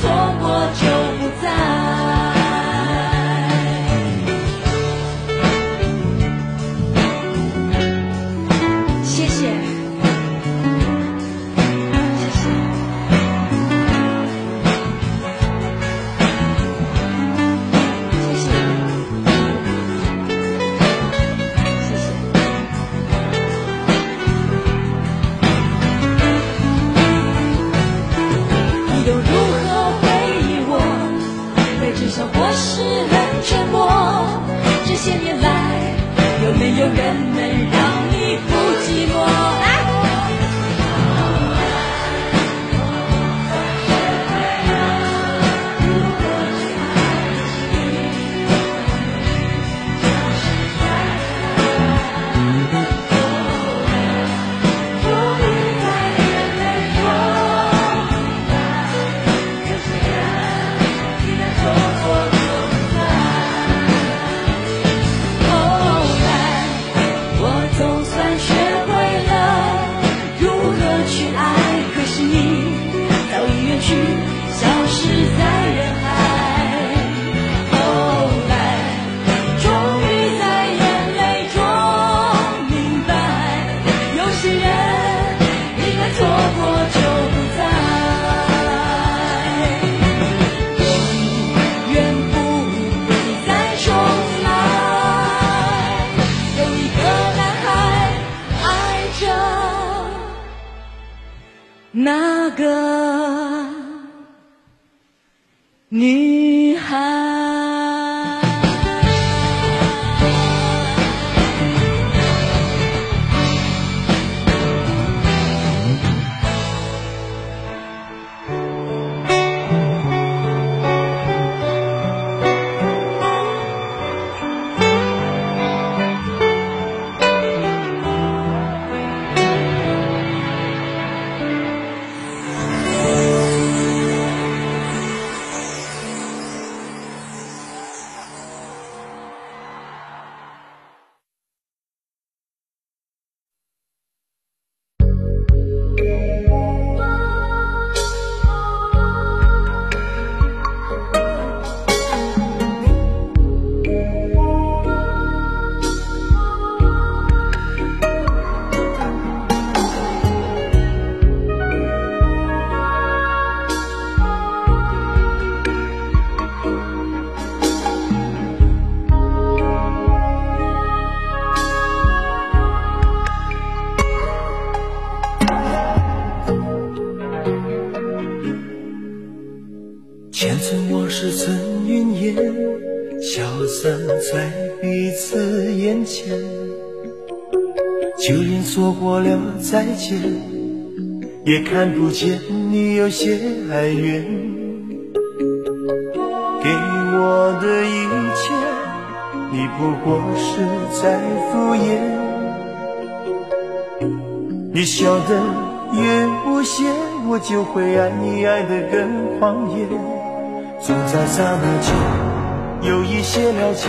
错过就有人能让那个女前。就连说过了再见，也看不见你有些哀怨。给我的一切，你不过是在敷衍。你笑得越无邪，我就会爱你爱得更狂野。总在刹那间有一些了解，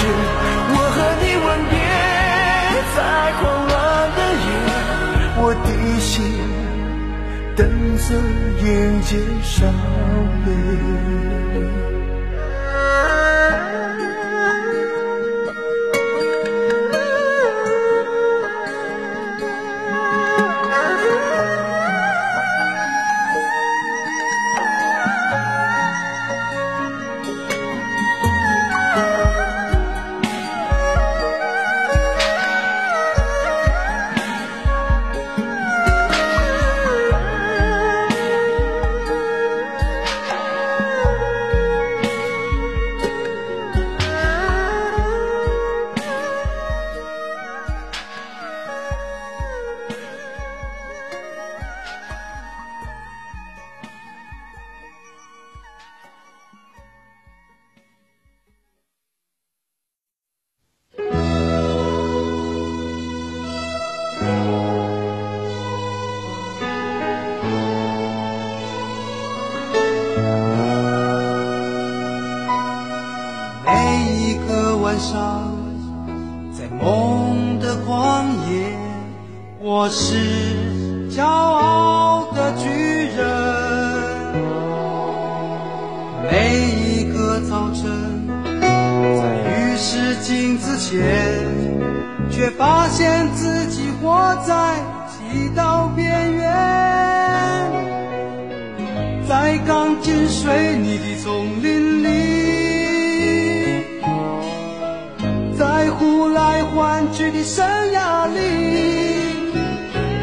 我和你吻别在狂乱的夜，我的心等着迎接伤悲。上在梦的旷野我是骄傲的巨人。每一个早晨在浴室镜子前却发现自己活在地道边缘。在钢筋水泥的丛林去的生涯里，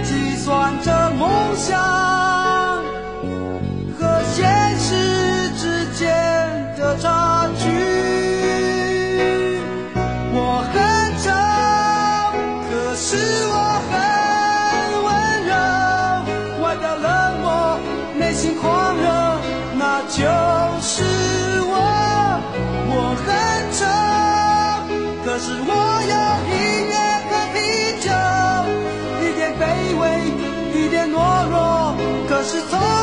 计算着梦想。是否